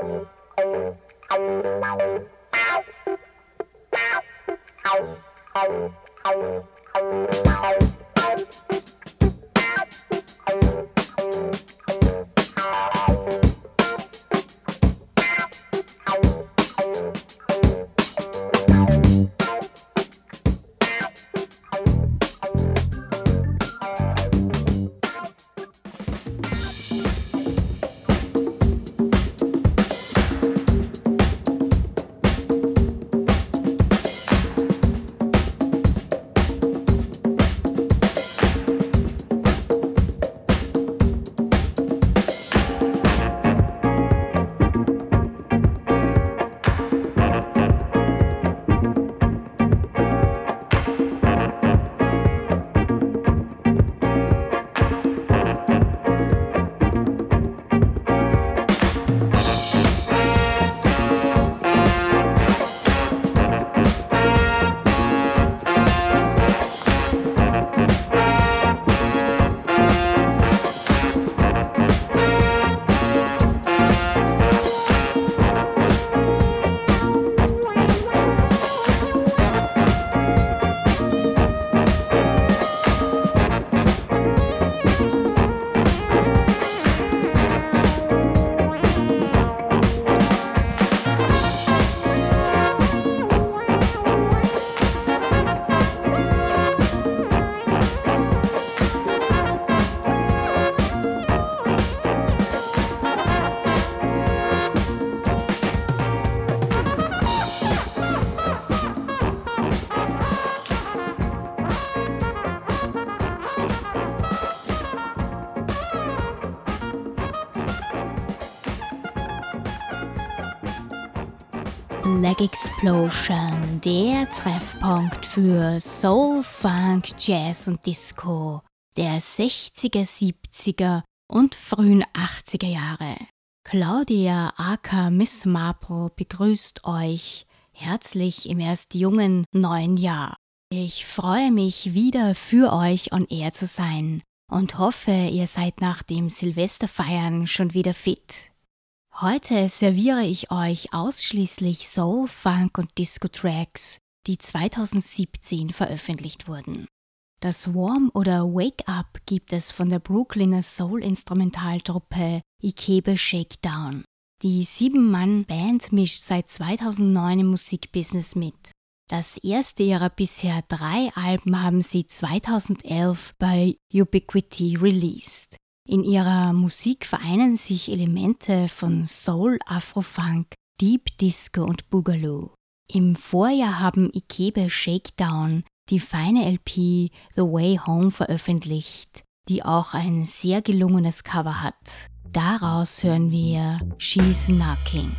Thank you. Leg Explosion, der Treffpunkt für Soul, Funk, Jazz und Disco der 60er, 70er und frühen 80er Jahre. Claudia aka Miss Marple begrüßt euch herzlich im erst jungen neuen Jahr. Ich freue mich wieder für euch on air zu sein und hoffe, ihr seid nach dem Silvesterfeiern schon wieder fit. Heute serviere ich euch ausschließlich Soul, Funk und Disco-Tracks, die 2017 veröffentlicht wurden. Das Warm oder Wake Up gibt es von der Brooklyner Soul-Instrumentaltruppe Ikebe Shakedown. Die Sieben-Mann-Band mischt seit 2009 im Musikbusiness mit. Das erste ihrer bisher drei Alben haben sie 2011 bei Ubiquity released. In ihrer Musik vereinen sich Elemente von Soul, Afrofunk, Deep Disco und Boogaloo. Im Vorjahr haben Ikebe Shakedown die feine LP The Way Home veröffentlicht, die auch ein sehr gelungenes Cover hat. Daraus hören wir She's Knocking.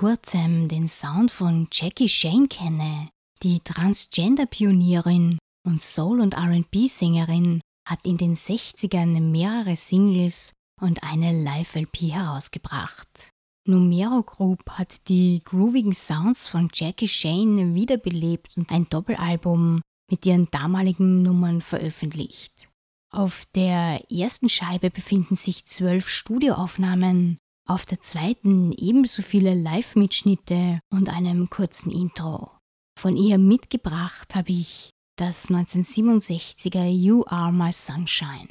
Kurzem den Sound von Jackie Shane kenne. Die Transgender-Pionierin und Soul- und RB-Sängerin hat in den 60ern mehrere Singles und eine Live-LP herausgebracht. Numero Group hat die groovigen Sounds von Jackie Shane wiederbelebt und ein Doppelalbum mit ihren damaligen Nummern veröffentlicht. Auf der ersten Scheibe befinden sich zwölf Studioaufnahmen, auf der zweiten ebenso viele Live-Mitschnitte und einem kurzen Intro. Von ihr mitgebracht habe ich das 1967er You Are My Sunshine.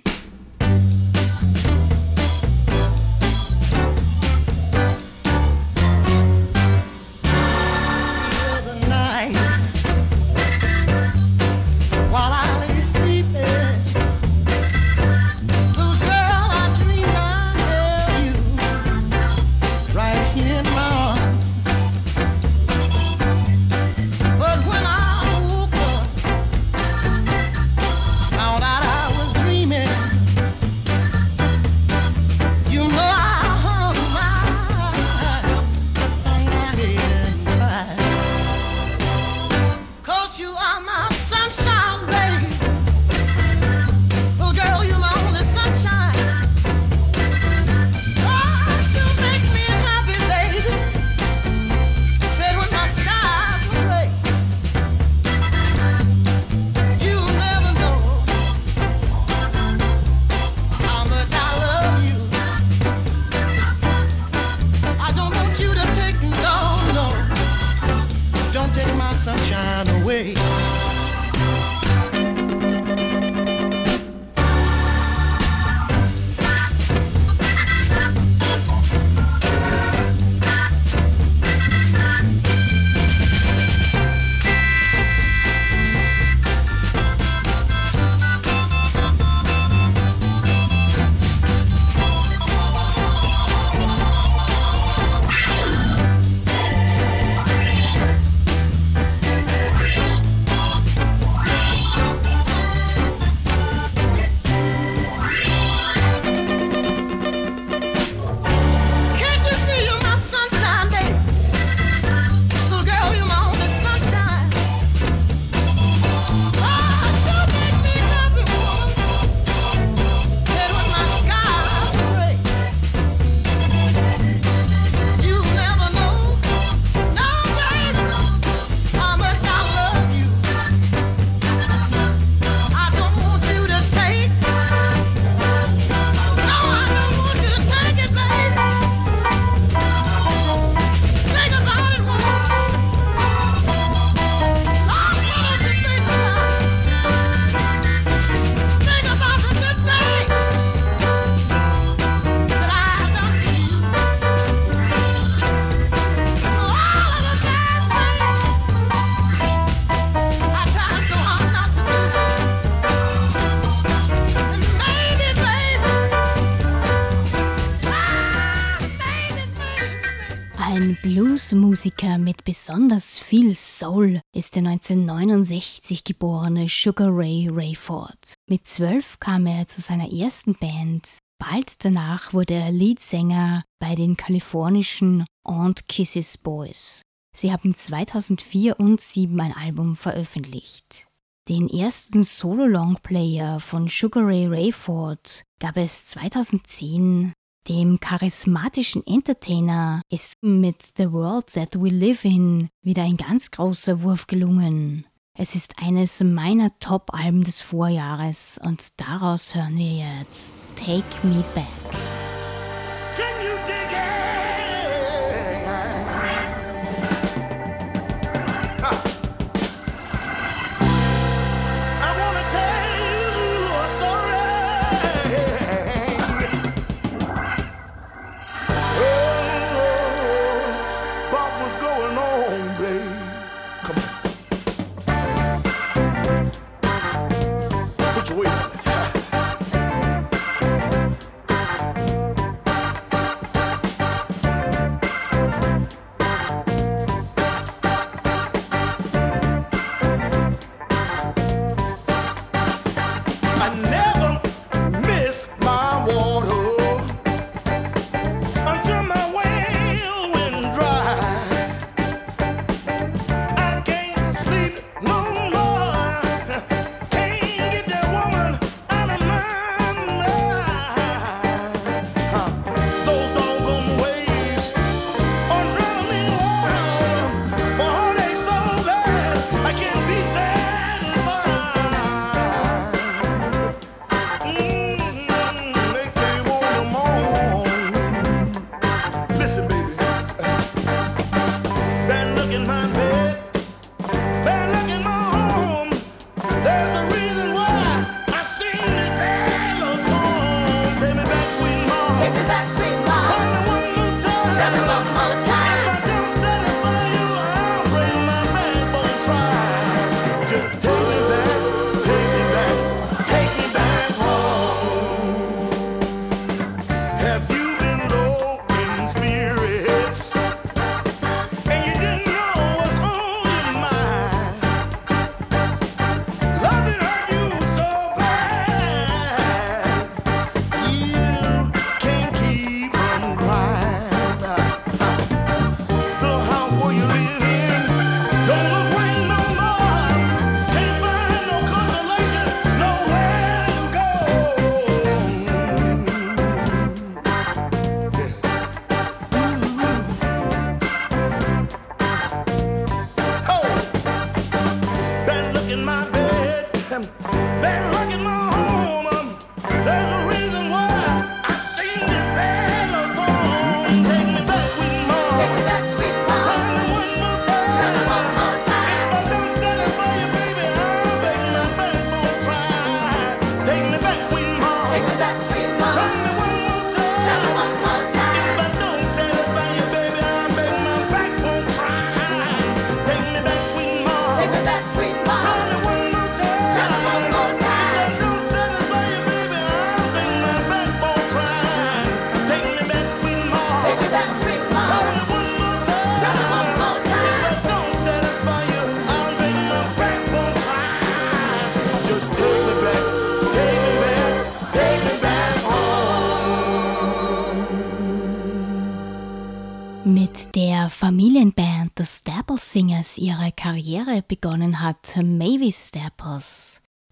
Musiker mit besonders viel Soul ist der 1969 geborene Sugar Ray Rayford. Mit zwölf kam er zu seiner ersten Band. Bald danach wurde er Leadsänger bei den kalifornischen Aunt Kisses Boys. Sie haben 2004 und 2007 ein Album veröffentlicht. Den ersten Solo-Longplayer von Sugar Ray Rayford gab es 2010 dem charismatischen Entertainer ist mit The World That We Live In wieder ein ganz großer Wurf gelungen. Es ist eines meiner Top-Alben des Vorjahres und daraus hören wir jetzt Take Me Back.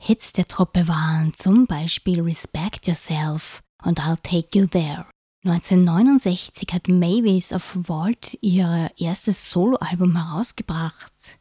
Hits der Truppe waren zum Beispiel Respect Yourself und I'll Take You There. 1969 hat Mavis auf Vault ihr erstes Soloalbum herausgebracht.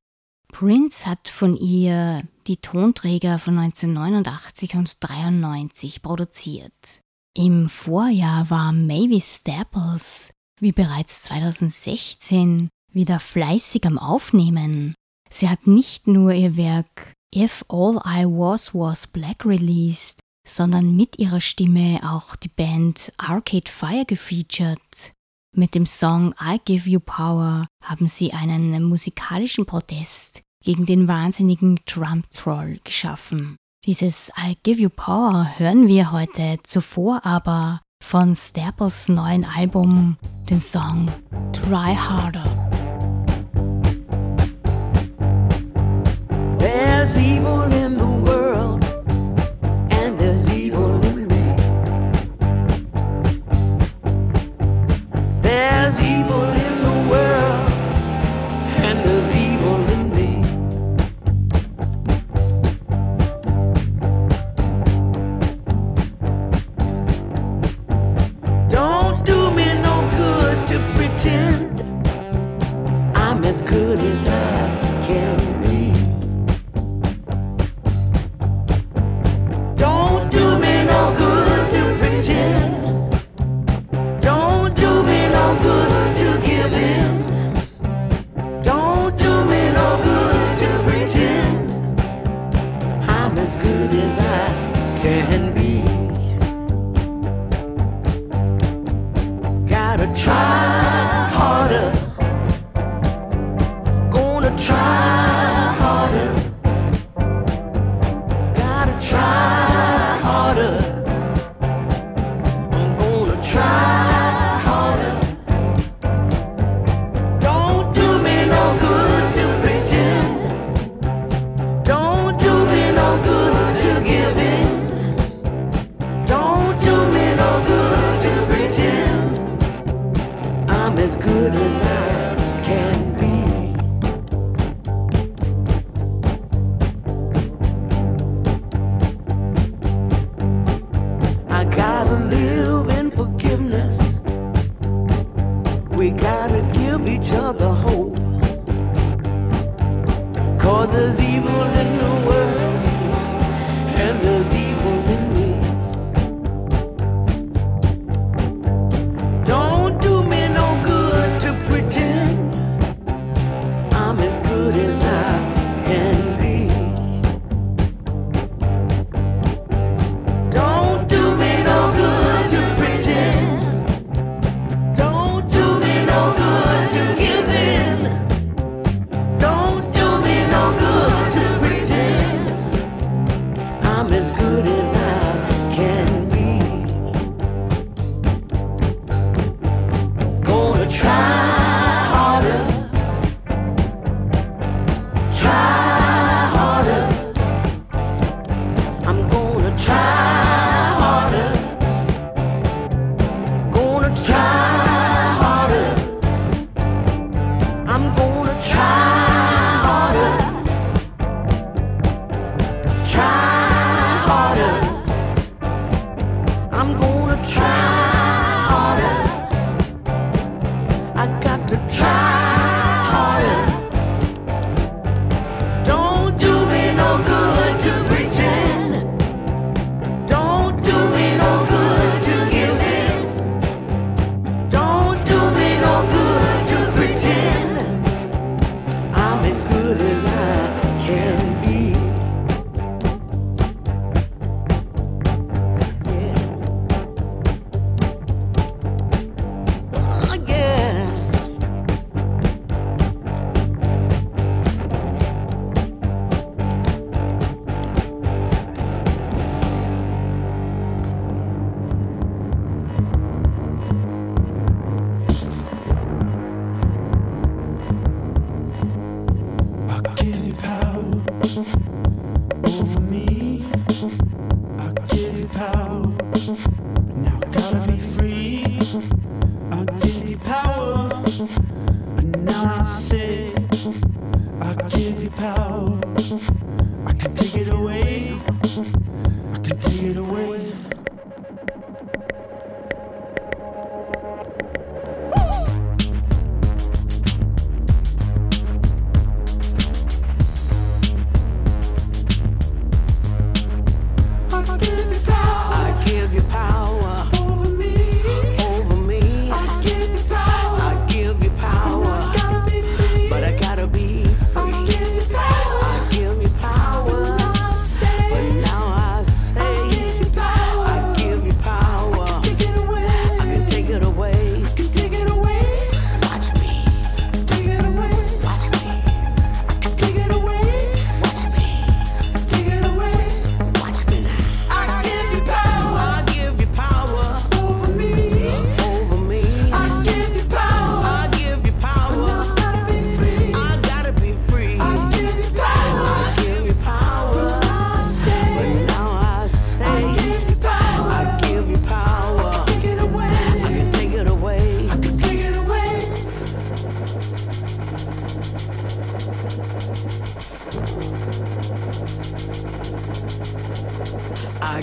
Prince hat von ihr die Tonträger von 1989 und 1993 produziert. Im Vorjahr war Mavis Staples, wie bereits 2016, wieder fleißig am Aufnehmen. Sie hat nicht nur ihr Werk If All I Was Was Black released, sondern mit ihrer Stimme auch die Band Arcade Fire gefeatured. Mit dem Song I Give You Power haben sie einen musikalischen Protest gegen den wahnsinnigen Trump-Troll geschaffen. Dieses I Give You Power hören wir heute zuvor aber von Staples neuen Album den Song Try Harder. Oh. new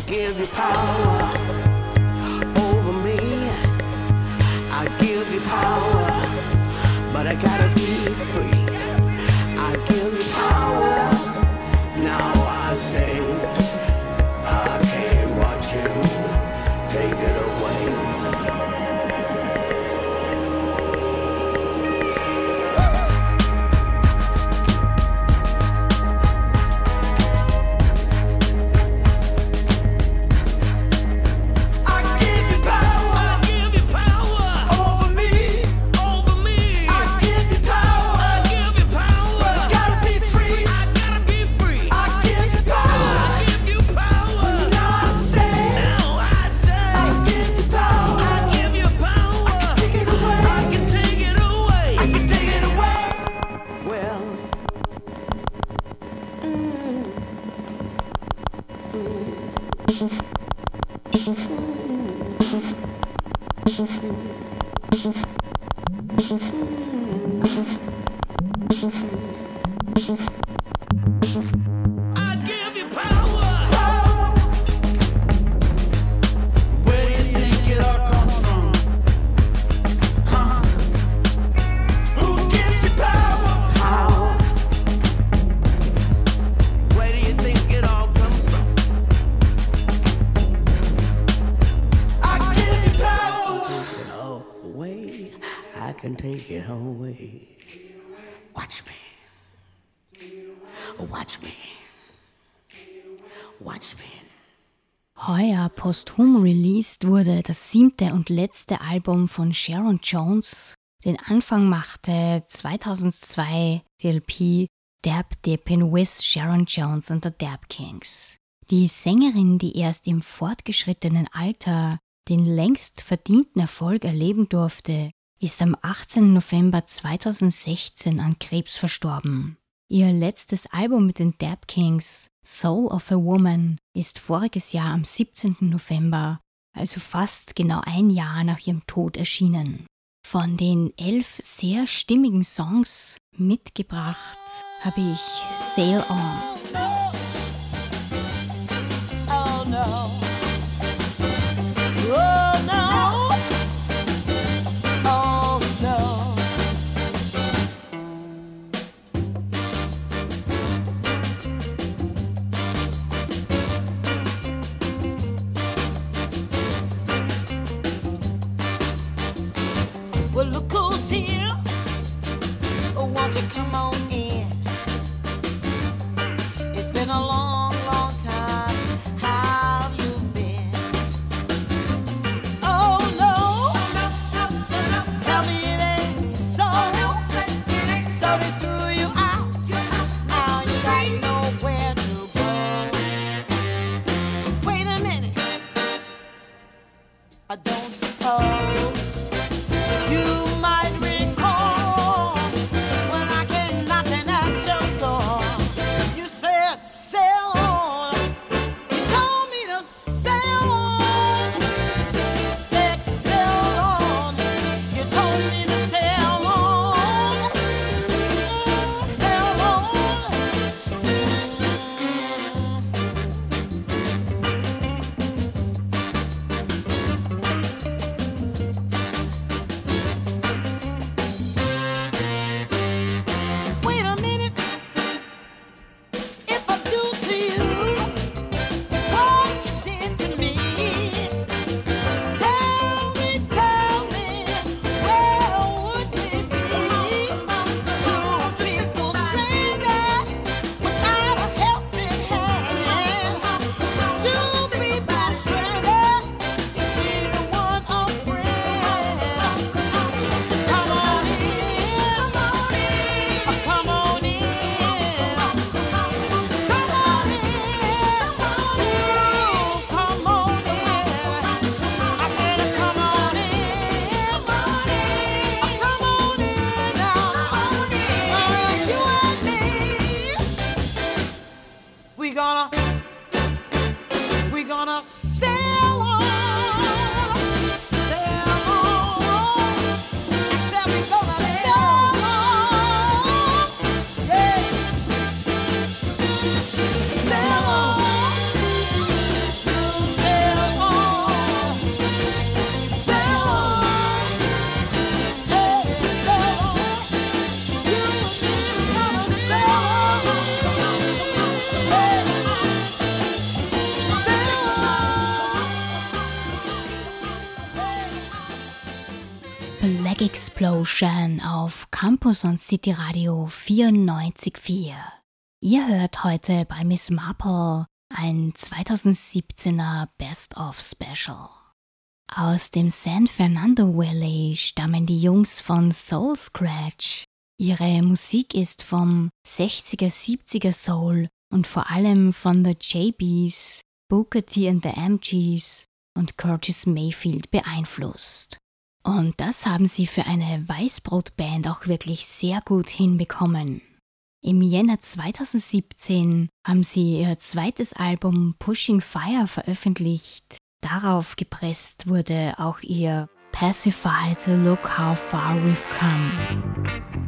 I give you power over me. I give you power, but I gotta. Posthum released wurde das siebte und letzte Album von Sharon Jones. Den Anfang machte 2002 die LP Dab Dippin' with Sharon Jones und the Dab Kings. Die Sängerin, die erst im fortgeschrittenen Alter den längst verdienten Erfolg erleben durfte, ist am 18. November 2016 an Krebs verstorben. Ihr letztes Album mit den Dab Kings, Soul of a Woman, ist voriges Jahr am 17. November, also fast genau ein Jahr nach ihrem Tod erschienen. Von den elf sehr stimmigen Songs mitgebracht habe ich Sail On. To come on in. It's been a long Explosion auf Campus und City Radio 94.4. Ihr hört heute bei Miss Marple ein 2017er Best-of Special. Aus dem San Fernando Valley stammen die Jungs von Soul Scratch. Ihre Musik ist vom 60er, 70er Soul und vor allem von The JBs, Booker T and the MGs und Curtis Mayfield beeinflusst. Und das haben sie für eine Weißbrotband auch wirklich sehr gut hinbekommen. Im Jänner 2017 haben sie ihr zweites Album Pushing Fire veröffentlicht. Darauf gepresst wurde auch ihr Pacified Look How Far We've Come.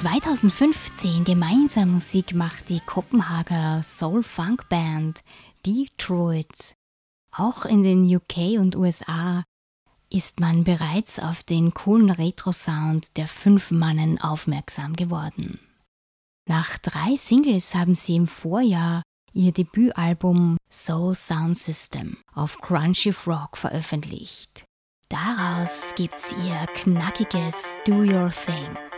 2015 gemeinsam Musik macht die Kopenhager Soul Funk Band Detroit. Auch in den UK und USA ist man bereits auf den coolen Retro-Sound der fünf Mannen aufmerksam geworden. Nach drei Singles haben sie im Vorjahr ihr Debütalbum Soul Sound System auf Crunchy Frog veröffentlicht. daraus gibt's ihr knackiges Do Your Thing.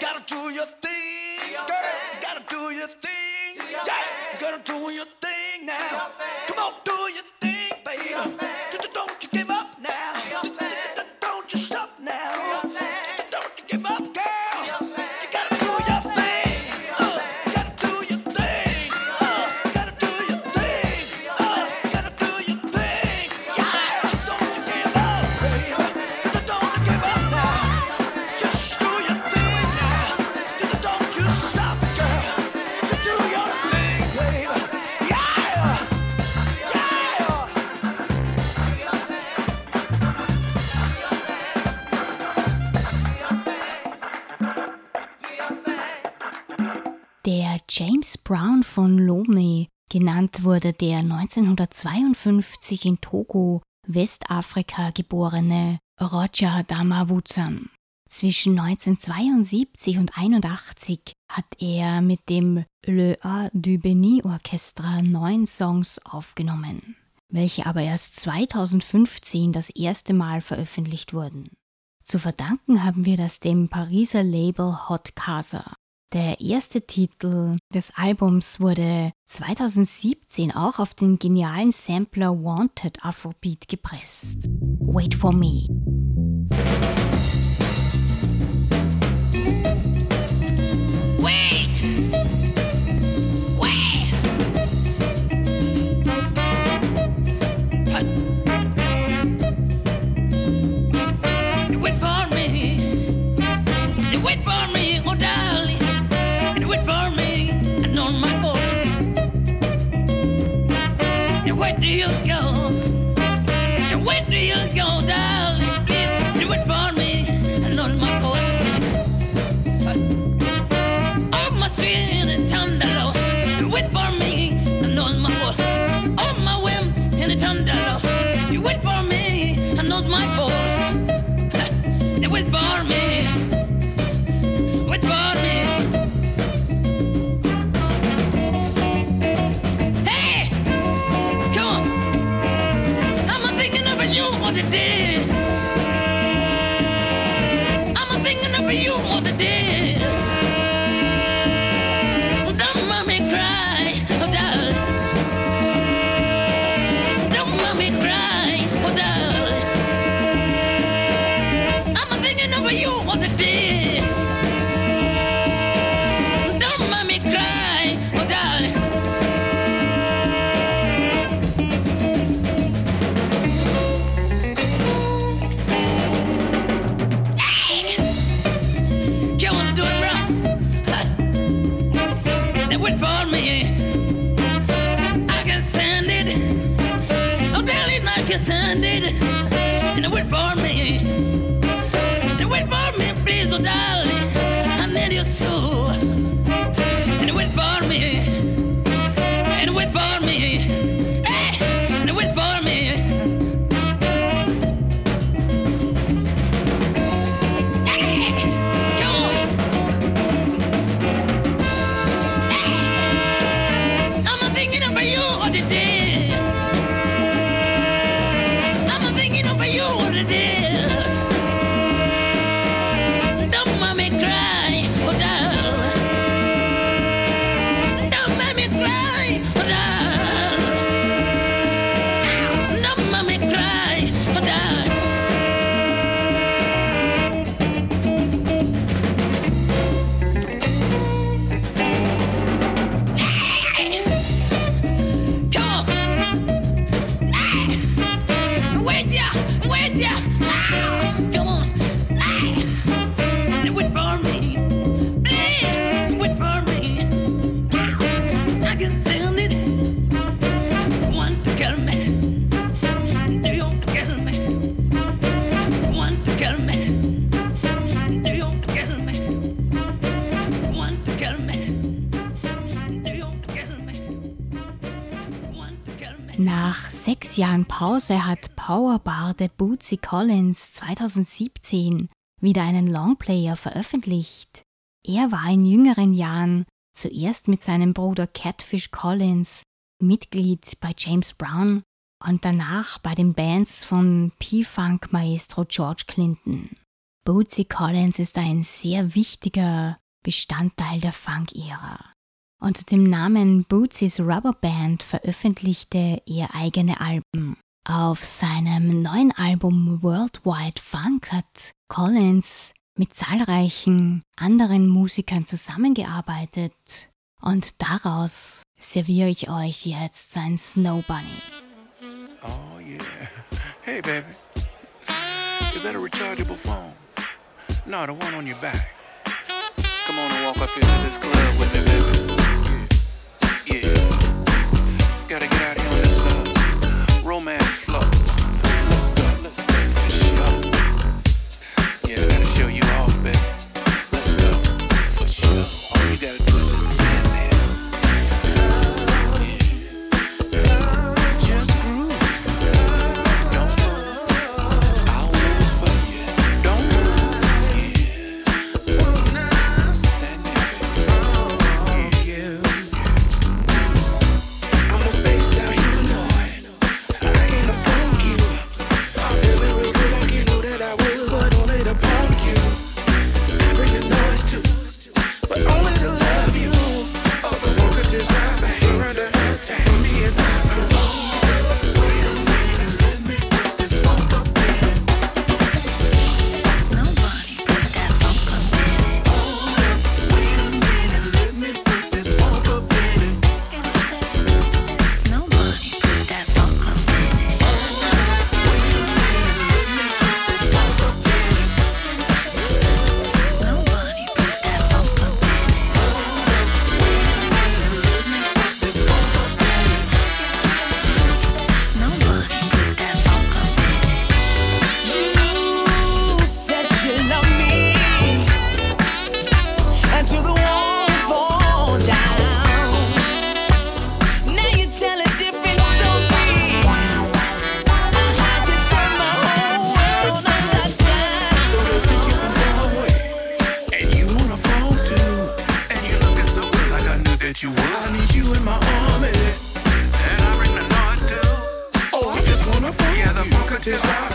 Gotta do your thing, girl. You gotta do your thing. Yeah, you gotta do your thing now. Come on, do your thing, baby. Brown von Lomé genannt wurde der 1952 in Togo, Westafrika geborene Roger Damawuzam. Zwischen 1972 und 1981 hat er mit dem Le A du Beni Orchestra neun Songs aufgenommen, welche aber erst 2015 das erste Mal veröffentlicht wurden. Zu verdanken haben wir das dem Pariser Label Hot Casa. Der erste Titel des Albums wurde 2017 auch auf den genialen Sampler Wanted Afrobeat gepresst. Wait for me. Wait! Where do you go? Where do you go, darling? Pause hat Powerbarde Bootsy Collins 2017 wieder einen Longplayer veröffentlicht. Er war in jüngeren Jahren zuerst mit seinem Bruder Catfish Collins Mitglied bei James Brown und danach bei den Bands von P-Funk Maestro George Clinton. Bootsy Collins ist ein sehr wichtiger Bestandteil der Funk-Ära. Unter dem Namen Bootsy's Rubber Band veröffentlichte er eigene Alben. Auf seinem neuen Album Worldwide Funk hat Collins mit zahlreichen anderen Musikern zusammengearbeitet und daraus serviere ich euch jetzt sein Snow Bunny. Oh yeah. Hey baby. Is that a rechargeable phone? No, the one on your back. Come on and walk up here to this club with me, baby. Tis round.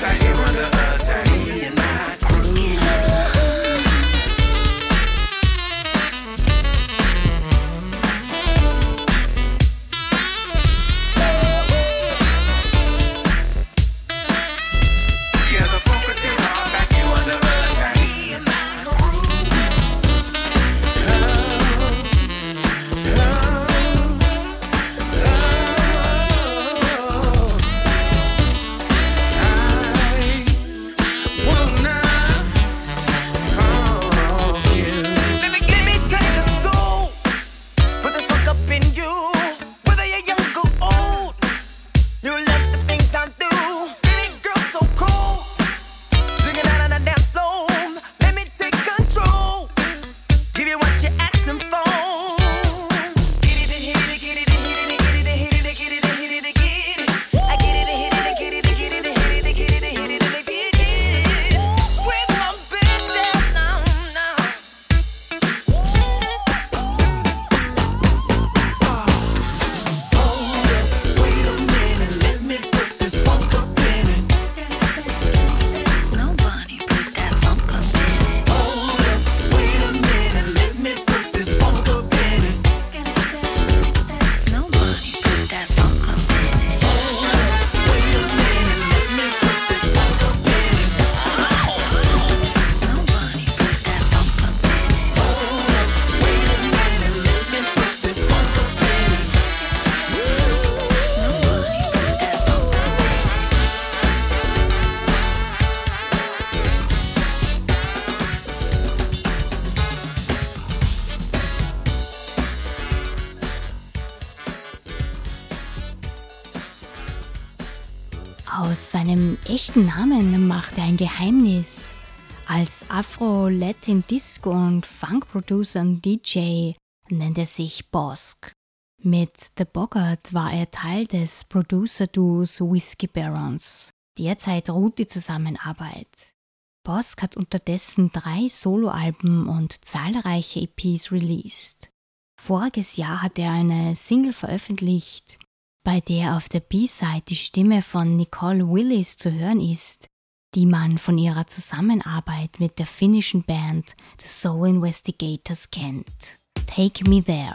Seinem echten Namen macht er ein Geheimnis. Als Afro-Latin Disco und Funk-Producer und DJ nennt er sich Bosk. Mit The Bogart war er Teil des Producer-Duos Whiskey Barons. Derzeit ruht die Zusammenarbeit. Bosk hat unterdessen drei Soloalben und zahlreiche EPs released. Voriges Jahr hat er eine Single veröffentlicht, bei der auf der B-Side die Stimme von Nicole Willis zu hören ist, die man von ihrer Zusammenarbeit mit der finnischen Band The Soul Investigators kennt. Take Me There.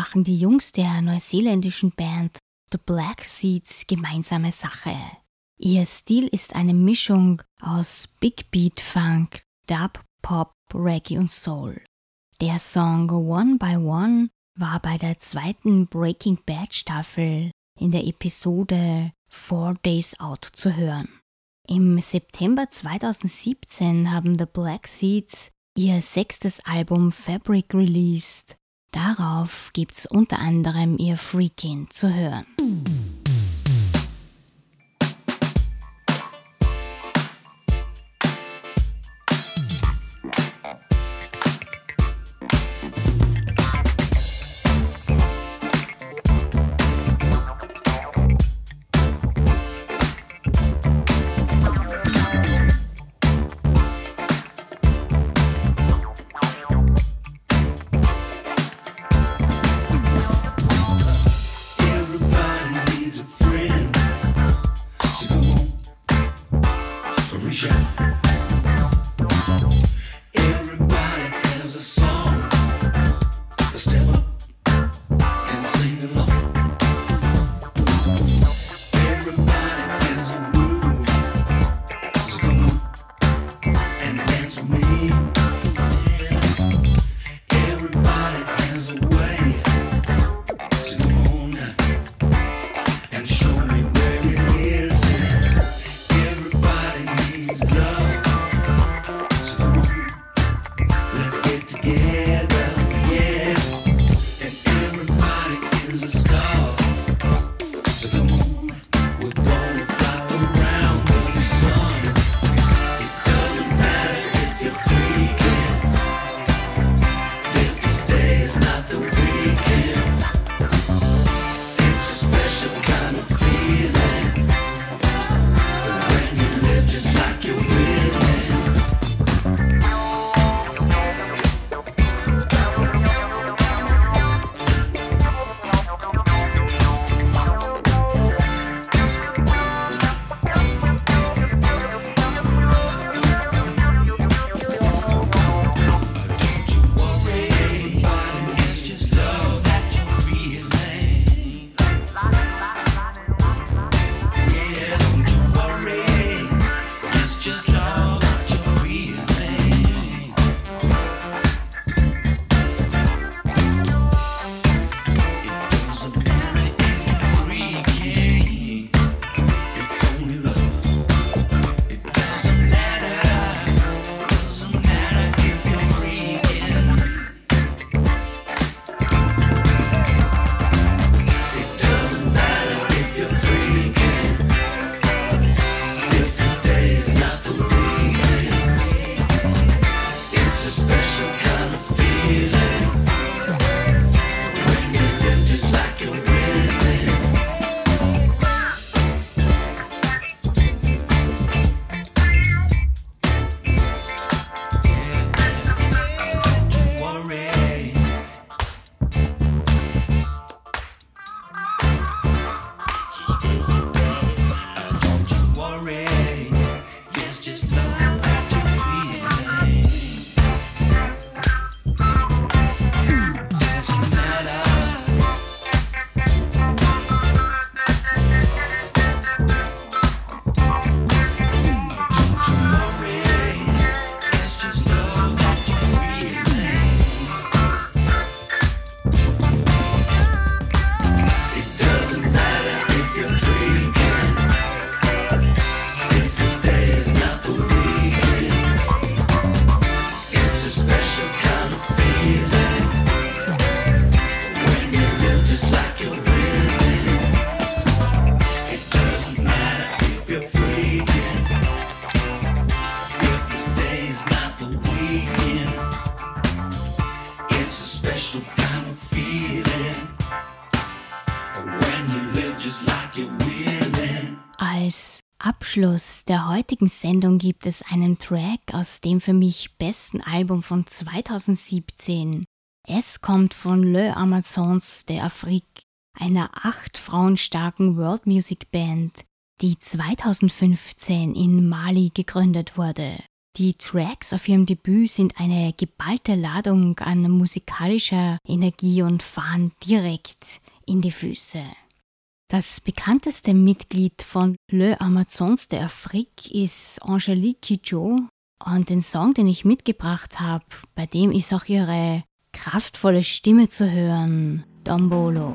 Machen die Jungs der neuseeländischen Band The Black Seeds gemeinsame Sache. Ihr Stil ist eine Mischung aus Big Beat Funk, Dub, Pop, Reggae und Soul. Der Song One by One war bei der zweiten Breaking Bad Staffel in der Episode Four Days Out zu hören. Im September 2017 haben The Black Seeds ihr sechstes Album Fabric released. Darauf gibt's unter anderem ihr Freakin' zu hören. Abschluss der heutigen Sendung gibt es einen Track aus dem für mich besten Album von 2017. Es kommt von Le Amazons de Afrique, einer acht Frauen starken World Music Band, die 2015 in Mali gegründet wurde. Die Tracks auf ihrem Debüt sind eine geballte Ladung an musikalischer Energie und fahren direkt in die Füße. Das bekannteste Mitglied von Le Amazons de Afrique ist Angelique Kidjo und den Song, den ich mitgebracht habe, bei dem ist auch ihre kraftvolle Stimme zu hören, Dombolo.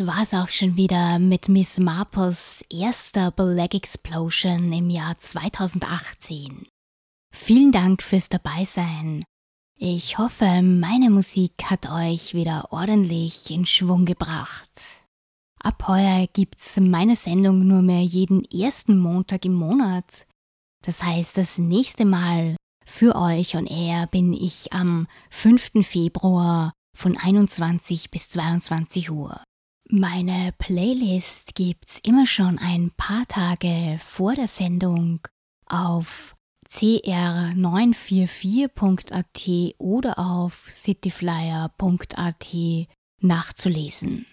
Das war's auch schon wieder mit Miss Marples erster Black Explosion im Jahr 2018. Vielen Dank fürs Dabeisein. Ich hoffe, meine Musik hat euch wieder ordentlich in Schwung gebracht. Ab heuer gibt's meine Sendung nur mehr jeden ersten Montag im Monat. Das heißt, das nächste Mal für euch und er bin ich am 5. Februar von 21 bis 22 Uhr. Meine Playlist gibt's immer schon ein paar Tage vor der Sendung auf cr944.at oder auf cityflyer.at nachzulesen.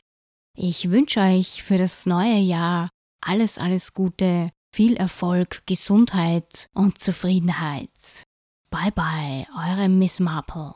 Ich wünsche euch für das neue Jahr alles, alles Gute, viel Erfolg, Gesundheit und Zufriedenheit. Bye bye, eure Miss Marple.